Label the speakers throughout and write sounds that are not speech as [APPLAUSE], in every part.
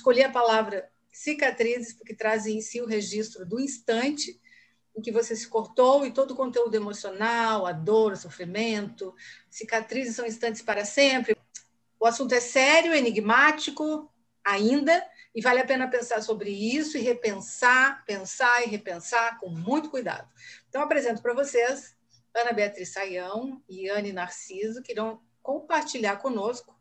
Speaker 1: Escolhi a palavra cicatrizes porque trazem em si o registro do instante em que você se cortou e todo o conteúdo emocional, a dor, o sofrimento. Cicatrizes são instantes para sempre. O assunto é sério, enigmático ainda, e vale a pena pensar sobre isso e repensar, pensar e repensar com muito cuidado. Então, apresento para vocês Ana Beatriz Saião e Anne Narciso, que irão compartilhar conosco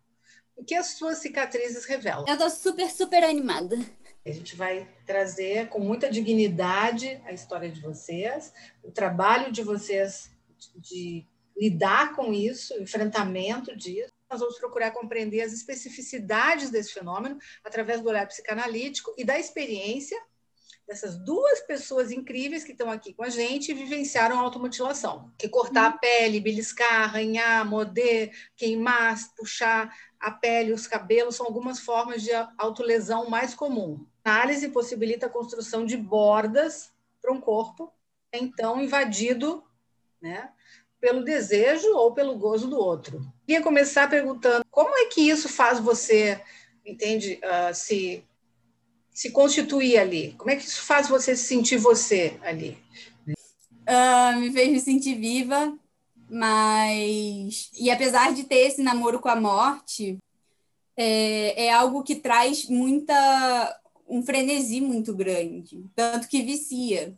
Speaker 1: o que as suas cicatrizes revelam.
Speaker 2: Eu estou super, super animada.
Speaker 1: A gente vai trazer com muita dignidade a história de vocês, o trabalho de vocês de lidar com isso, o enfrentamento disso. Nós vamos procurar compreender as especificidades desse fenômeno através do olhar psicanalítico e da experiência dessas duas pessoas incríveis que estão aqui com a gente e vivenciaram a automutilação. Que cortar a pele, beliscar, arranhar, morder, queimar, puxar a pele, os cabelos, são algumas formas de autolesão mais comum. A análise possibilita a construção de bordas para um corpo, então invadido né, pelo desejo ou pelo gozo do outro. Queria começar perguntando como é que isso faz você, entende, uh, se se constituir ali? Como é que isso faz você se sentir você ali?
Speaker 2: Uh, me fez me sentir viva, mas. E apesar de ter esse namoro com a morte, é, é algo que traz muita. um frenesi muito grande, tanto que vicia.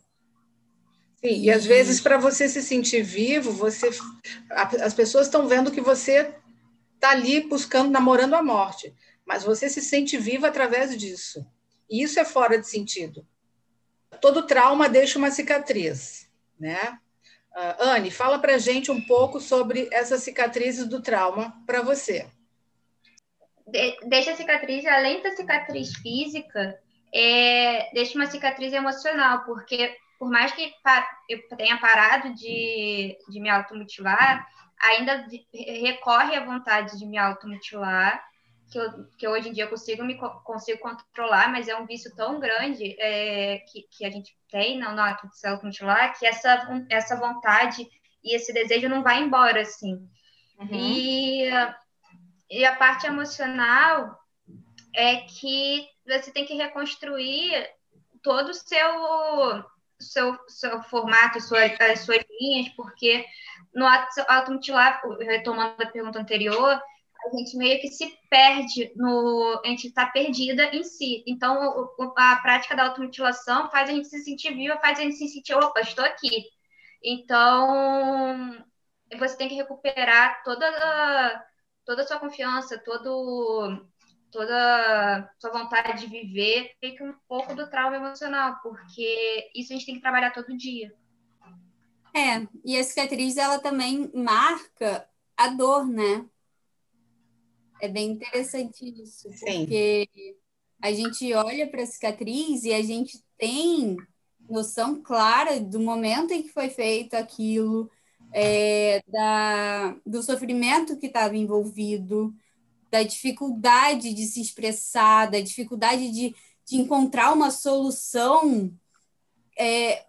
Speaker 1: Sim, e, às vezes, para você se sentir vivo, você as pessoas estão vendo que você está ali buscando, namorando a morte, mas você se sente vivo através disso. E isso é fora de sentido. Todo trauma deixa uma cicatriz, né? Uh, Anne, fala para gente um pouco sobre essas cicatrizes do trauma para você.
Speaker 3: De, deixa a cicatriz, além da cicatriz física, é, deixa uma cicatriz emocional, porque por mais que eu tenha parado de, de me automutilar, ainda recorre à vontade de me automutilar que, eu, que hoje em dia consigo me consigo controlar, mas é um vício tão grande é, que, que a gente tem no, ato de se automutilar que essa, essa vontade e esse desejo não vai embora, assim. Uhum. E, e a parte emocional é que você tem que reconstruir todo o seu, seu, seu formato, sua, as suas linhas, porque no ato automutilar, retomando a pergunta anterior, a gente meio que se perde no. A gente está perdida em si. Então, a prática da automutilação faz a gente se sentir viva, faz a gente se sentir, opa, estou aqui. Então, você tem que recuperar toda a, toda a sua confiança, todo, toda a sua vontade de viver, fica um pouco do trauma emocional, porque isso a gente tem que trabalhar todo dia.
Speaker 2: É, e a cicatriz, ela também marca a dor, né? É bem interessante isso, Sim. porque a gente olha para a cicatriz e a gente tem noção clara do momento em que foi feito aquilo, é, da, do sofrimento que estava envolvido, da dificuldade de se expressar, da dificuldade de, de encontrar uma solução é,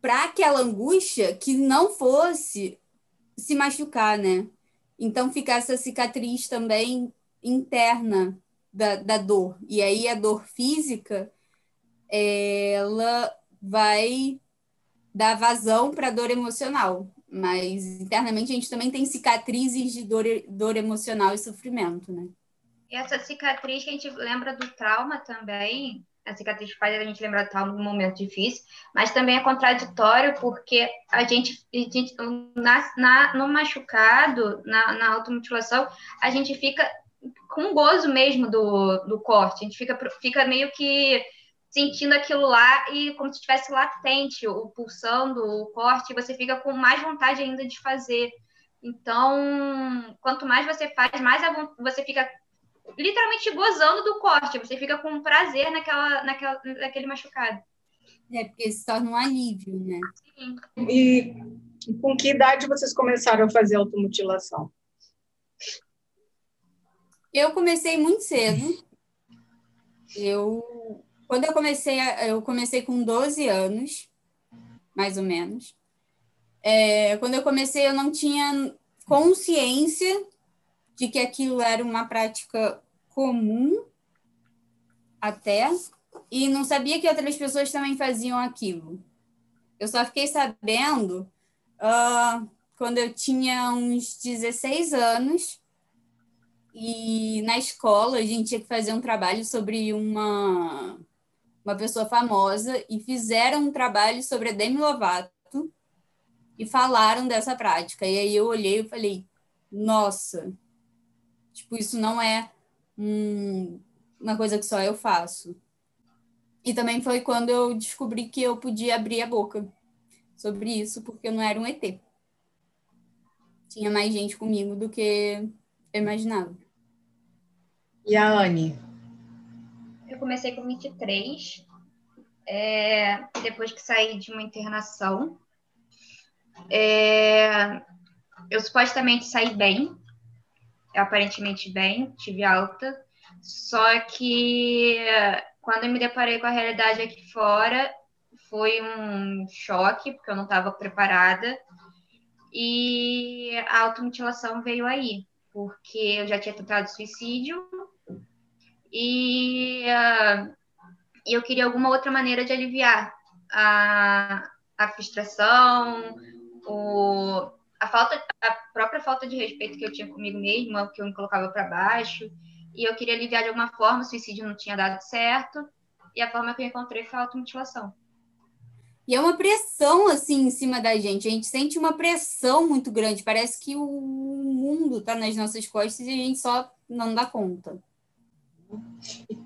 Speaker 2: para aquela angústia que não fosse se machucar, né? Então fica essa cicatriz também interna da, da dor. E aí a dor física, ela vai dar vazão para a dor emocional. Mas internamente a gente também tem cicatrizes de dor, dor emocional e sofrimento, né?
Speaker 3: E essa cicatriz que a gente lembra do trauma também, a cicatriz faz a gente lembrar de tal momento difícil, mas também é contraditório porque a gente, a gente na, na, no machucado, na, na automutilação, a gente fica com gozo mesmo do, do corte, a gente fica, fica meio que sentindo aquilo lá e como se estivesse latente, o pulsando, o corte, você fica com mais vontade ainda de fazer. Então, quanto mais você faz, mais você fica literalmente gozando do corte. Você fica com prazer naquela, naquela, naquele machucado.
Speaker 2: É, porque se torna um alívio, né?
Speaker 1: Sim. E com que idade vocês começaram a fazer automutilação?
Speaker 2: Eu comecei muito cedo. Eu, quando eu comecei, eu comecei com 12 anos, mais ou menos. É, quando eu comecei, eu não tinha consciência de que aquilo era uma prática comum até, e não sabia que outras pessoas também faziam aquilo. Eu só fiquei sabendo uh, quando eu tinha uns 16 anos, e na escola a gente tinha que fazer um trabalho sobre uma, uma pessoa famosa, e fizeram um trabalho sobre a Demi Lovato, e falaram dessa prática. E aí eu olhei e falei, nossa, tipo, isso não é um, uma coisa que só eu faço. E também foi quando eu descobri que eu podia abrir a boca sobre isso, porque eu não era um ET. Tinha mais gente comigo do que eu imaginava.
Speaker 1: E a Anne?
Speaker 3: Eu comecei com 23, é, depois que saí de uma internação. É, eu supostamente saí bem, aparentemente bem, tive alta, só que quando eu me deparei com a realidade aqui fora, foi um choque, porque eu não estava preparada, e a automutilação veio aí, porque eu já tinha tentado suicídio, e uh, eu queria alguma outra maneira de aliviar a, a frustração, o, a falta, a própria falta de respeito que eu tinha comigo mesma, que eu me colocava para baixo, e eu queria aliviar de alguma forma, o suicídio não tinha dado certo, e a forma que eu encontrei foi a automutilação.
Speaker 2: E é uma pressão, assim, em cima da gente. A gente sente uma pressão muito grande. Parece que o mundo está nas nossas costas e a gente só não dá conta.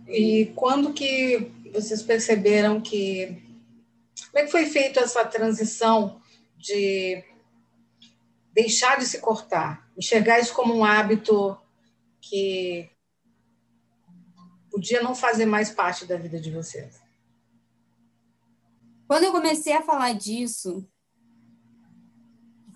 Speaker 1: E quando que vocês perceberam que... Como é que foi feita essa transição de deixar de se cortar, enxergar isso como um hábito que podia não fazer mais parte da vida de vocês?
Speaker 2: Quando eu comecei a falar disso,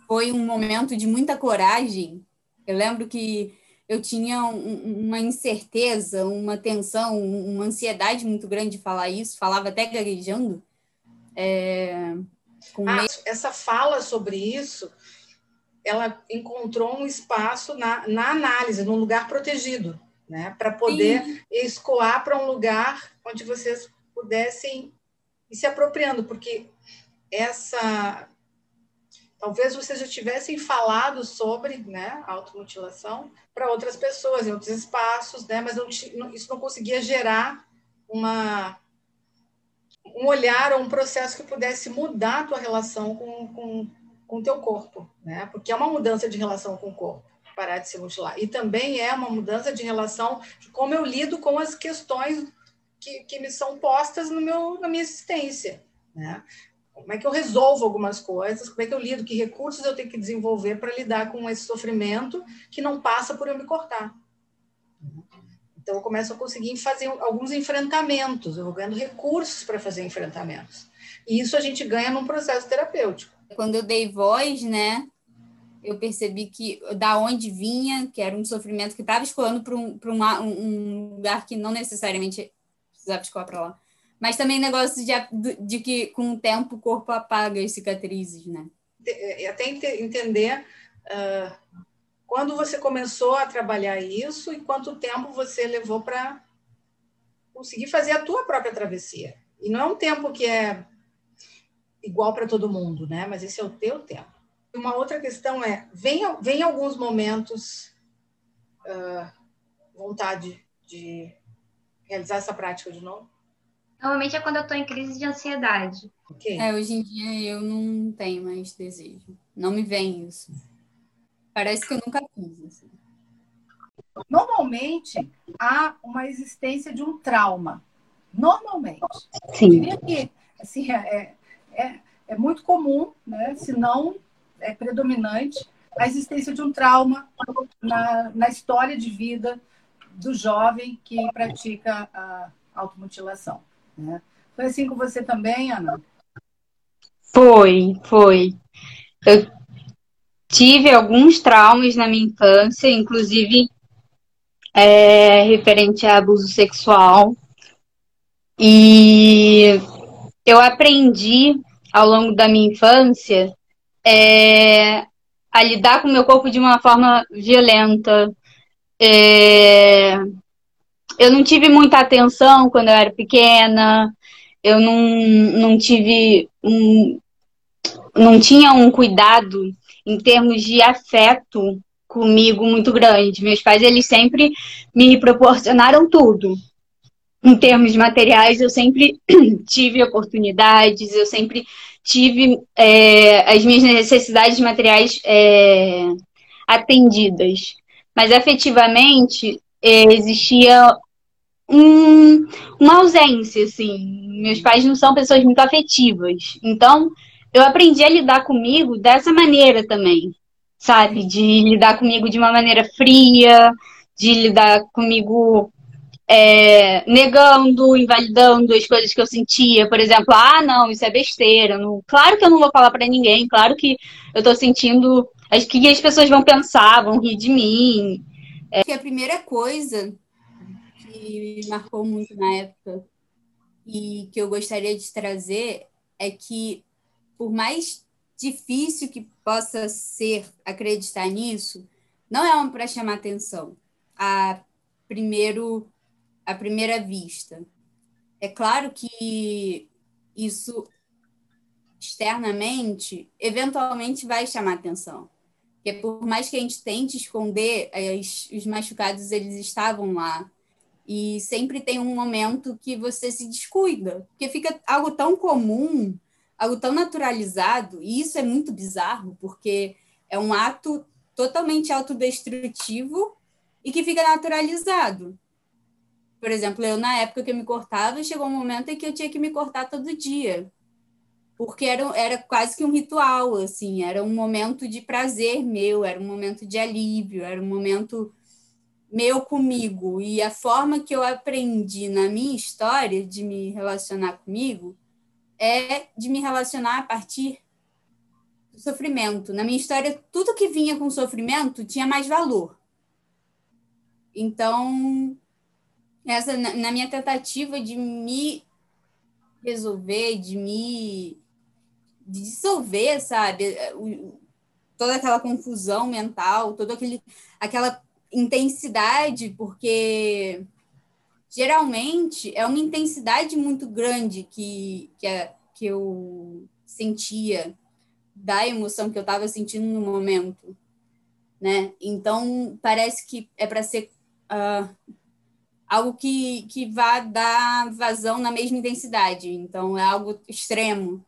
Speaker 2: foi um momento de muita coragem. Eu lembro que eu tinha um, uma incerteza, uma tensão, uma ansiedade muito grande de falar isso, falava até gaguejando. É,
Speaker 1: ah, essa fala sobre isso ela encontrou um espaço na, na análise, num lugar protegido, né? para poder Sim. escoar para um lugar onde vocês pudessem ir se apropriando, porque essa. Talvez vocês já tivessem falado sobre né, automutilação para outras pessoas, em outros espaços, né, mas não, isso não conseguia gerar uma, um olhar ou um processo que pudesse mudar a tua relação com, com, com o teu corpo, né? Porque é uma mudança de relação com o corpo, parar de se mutilar. E também é uma mudança de relação de como eu lido com as questões que, que me são postas no meu, na minha existência, né? Como é que eu resolvo algumas coisas, como é que eu lido, que recursos eu tenho que desenvolver para lidar com esse sofrimento que não passa por eu me cortar. Então, eu começo a conseguir fazer alguns enfrentamentos, eu vou ganhando recursos para fazer enfrentamentos. E isso a gente ganha num processo terapêutico.
Speaker 2: Quando eu dei voz, né, eu percebi que da onde vinha, que era um sofrimento que estava escoando para um, um, lugar que não necessariamente precisava escoar para lá. Mas também negócio de, de que com o tempo o corpo apaga as cicatrizes, né?
Speaker 1: E até entender uh, quando você começou a trabalhar isso e quanto tempo você levou para conseguir fazer a tua própria travessia. E não é um tempo que é igual para todo mundo, né? Mas esse é o teu tempo. Uma outra questão é, vem, vem alguns momentos uh, vontade de realizar essa prática de novo?
Speaker 3: Normalmente é quando eu estou em crise de ansiedade.
Speaker 2: Okay. É, hoje em dia eu não tenho mais desejo. Não me vem isso. Parece que eu nunca fiz. Assim.
Speaker 1: Normalmente há uma existência de um trauma. Normalmente.
Speaker 2: Sim. Eu diria
Speaker 1: que assim, é, é, é muito comum, né, se não é predominante, a existência de um trauma na, na história de vida do jovem que pratica a automutilação. Né? Foi assim com você também, Ana?
Speaker 4: Foi, foi. Eu tive alguns traumas na minha infância, inclusive é, referente a abuso sexual. E eu aprendi ao longo da minha infância é, a lidar com o meu corpo de uma forma violenta, é, eu não tive muita atenção quando eu era pequena, eu não, não tive um, não tinha um cuidado em termos de afeto comigo muito grande. Meus pais, eles sempre me proporcionaram tudo. Em termos materiais, eu sempre [CLEARS THROAT] tive oportunidades, eu sempre tive é, as minhas necessidades materiais é, atendidas. Mas afetivamente, é, existia um, uma ausência, assim. Meus pais não são pessoas muito afetivas. Então, eu aprendi a lidar comigo dessa maneira também, sabe? De lidar comigo de uma maneira fria, de lidar comigo é, negando, invalidando as coisas que eu sentia. Por exemplo, ah, não, isso é besteira. Não... Claro que eu não vou falar para ninguém, claro que eu tô sentindo. Acho que as pessoas vão pensar, vão rir de mim.
Speaker 2: É... Que a primeira coisa que me marcou muito na época e que eu gostaria de trazer é que por mais difícil que possa ser acreditar nisso, não é um para chamar atenção a primeiro a primeira vista. É claro que isso externamente eventualmente vai chamar atenção. Porque por mais que a gente tente esconder, as, os machucados eles estavam lá. E sempre tem um momento que você se descuida, porque fica algo tão comum algo tão naturalizado, e isso é muito bizarro, porque é um ato totalmente autodestrutivo e que fica naturalizado. Por exemplo, eu, na época que eu me cortava, chegou um momento em que eu tinha que me cortar todo dia. Porque era, era quase que um ritual, assim, era um momento de prazer meu, era um momento de alívio, era um momento meu comigo. E a forma que eu aprendi na minha história de me relacionar comigo é de me relacionar a partir do sofrimento. Na minha história, tudo que vinha com sofrimento tinha mais valor. Então, essa na minha tentativa de me resolver, de me de dissolver, sabe, toda aquela confusão mental, toda aquele, aquela intensidade, porque geralmente é uma intensidade muito grande que, que, é, que eu sentia da emoção que eu estava sentindo no momento, né? Então parece que é para ser uh, algo que, que vá dar vazão na mesma intensidade. Então é algo extremo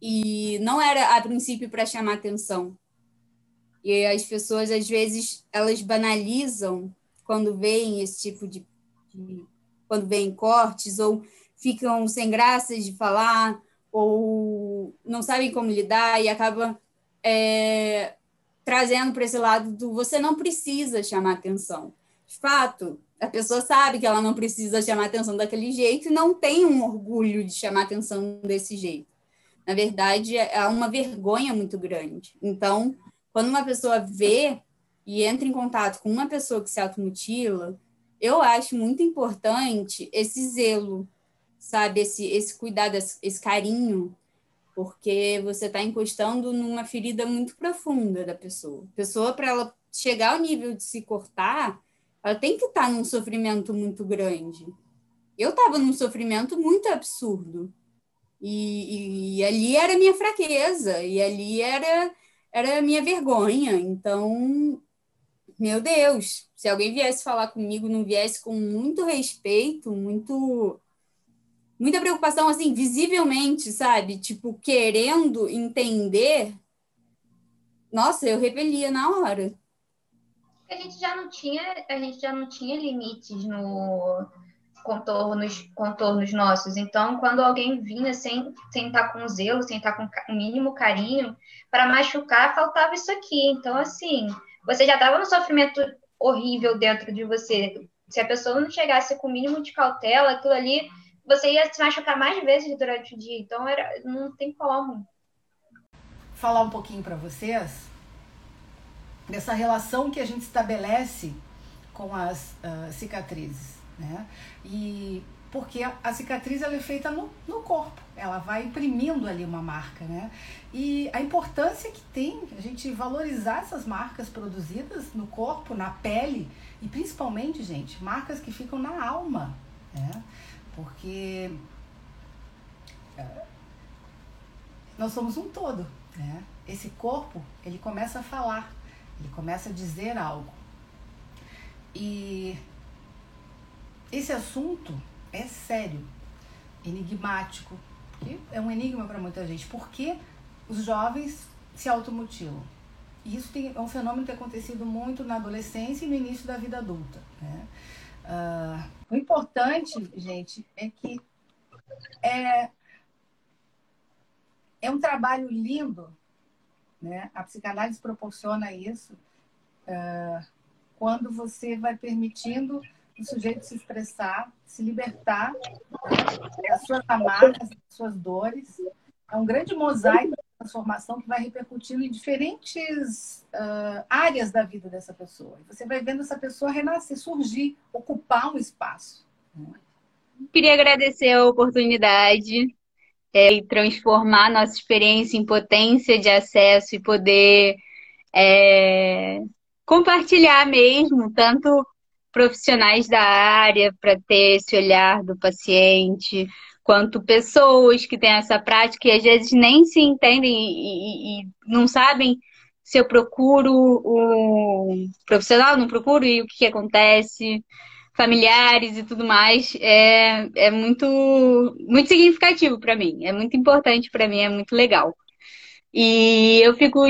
Speaker 2: e não era a princípio para chamar atenção. E as pessoas às vezes elas banalizam quando veem esse tipo de de, quando vem cortes, ou ficam sem graça de falar, ou não sabem como lidar e acaba é, trazendo para esse lado do você não precisa chamar atenção. De fato, a pessoa sabe que ela não precisa chamar atenção daquele jeito e não tem um orgulho de chamar atenção desse jeito. Na verdade, é uma vergonha muito grande. Então, quando uma pessoa vê e entra em contato com uma pessoa que se automutila, eu acho muito importante esse zelo, sabe? Esse, esse cuidado, esse carinho, porque você está encostando numa ferida muito profunda da pessoa. A pessoa, para ela chegar ao nível de se cortar, ela tem que estar tá num sofrimento muito grande. Eu estava num sofrimento muito absurdo. E, e, e, ali era minha fraqueza, e ali era, era minha vergonha. Então, meu Deus, se alguém viesse falar comigo, não viesse com muito respeito, muito muita preocupação assim, visivelmente, sabe? Tipo, querendo entender. Nossa, eu revelia na hora.
Speaker 3: A gente já não tinha, a gente já não tinha limites no contornos, contornos nossos. Então, quando alguém vinha sem, sem estar com zelo, sem estar com o mínimo carinho, para machucar, faltava isso aqui. Então, assim, você já estava no sofrimento horrível dentro de você. Se a pessoa não chegasse com o mínimo de cautela, aquilo ali, você ia se machucar mais vezes durante o dia. Então, era, não tem como.
Speaker 1: Falar um pouquinho para vocês dessa relação que a gente estabelece com as uh, cicatrizes, né? E porque a, cicatriz ela é feita no, no corpo, ela vai imprimindo ali uma marca, né? E a importância que tem a gente valorizar essas marcas produzidas no corpo, na pele e principalmente, gente, marcas que ficam na alma, né? Porque é, nós somos um todo, né? Esse corpo, ele começa a falar, ele começa a dizer algo. E esse assunto é sério, enigmático, que é um enigma para muita gente. Por que os jovens se automutilam? E isso tem, é um fenômeno que tem acontecido muito na adolescência e no início da vida adulta. Né? Uh, o importante, gente, é que é, é um trabalho lindo, né? A psicanálise proporciona isso uh, quando você vai permitindo o sujeito se expressar, se libertar né, das suas amarras, das suas dores. É um grande mosaico de transformação que vai repercutindo em diferentes uh, áreas da vida dessa pessoa. Você vai vendo essa pessoa renascer, surgir, ocupar um espaço. Né?
Speaker 2: Queria agradecer a oportunidade é, e transformar nossa experiência em potência de acesso e poder é, compartilhar mesmo, tanto profissionais da área para ter esse olhar do paciente, quanto pessoas que têm essa prática e às vezes nem se entendem e, e, e não sabem se eu procuro o profissional, não procuro e o que, que acontece, familiares e tudo mais, é, é muito, muito significativo para mim, é muito importante para mim, é muito legal. E eu fico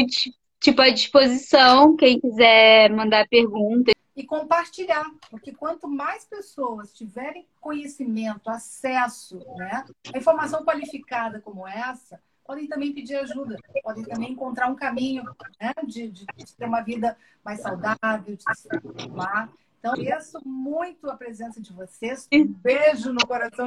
Speaker 2: tipo à disposição, quem quiser mandar perguntas
Speaker 1: e compartilhar, porque quanto mais pessoas tiverem conhecimento, acesso né, a informação qualificada como essa, podem também pedir ajuda, podem também encontrar um caminho né, de, de, ter uma vida mais saudável, de se acostumar. Então, agradeço muito a presença de vocês. Um beijo no coração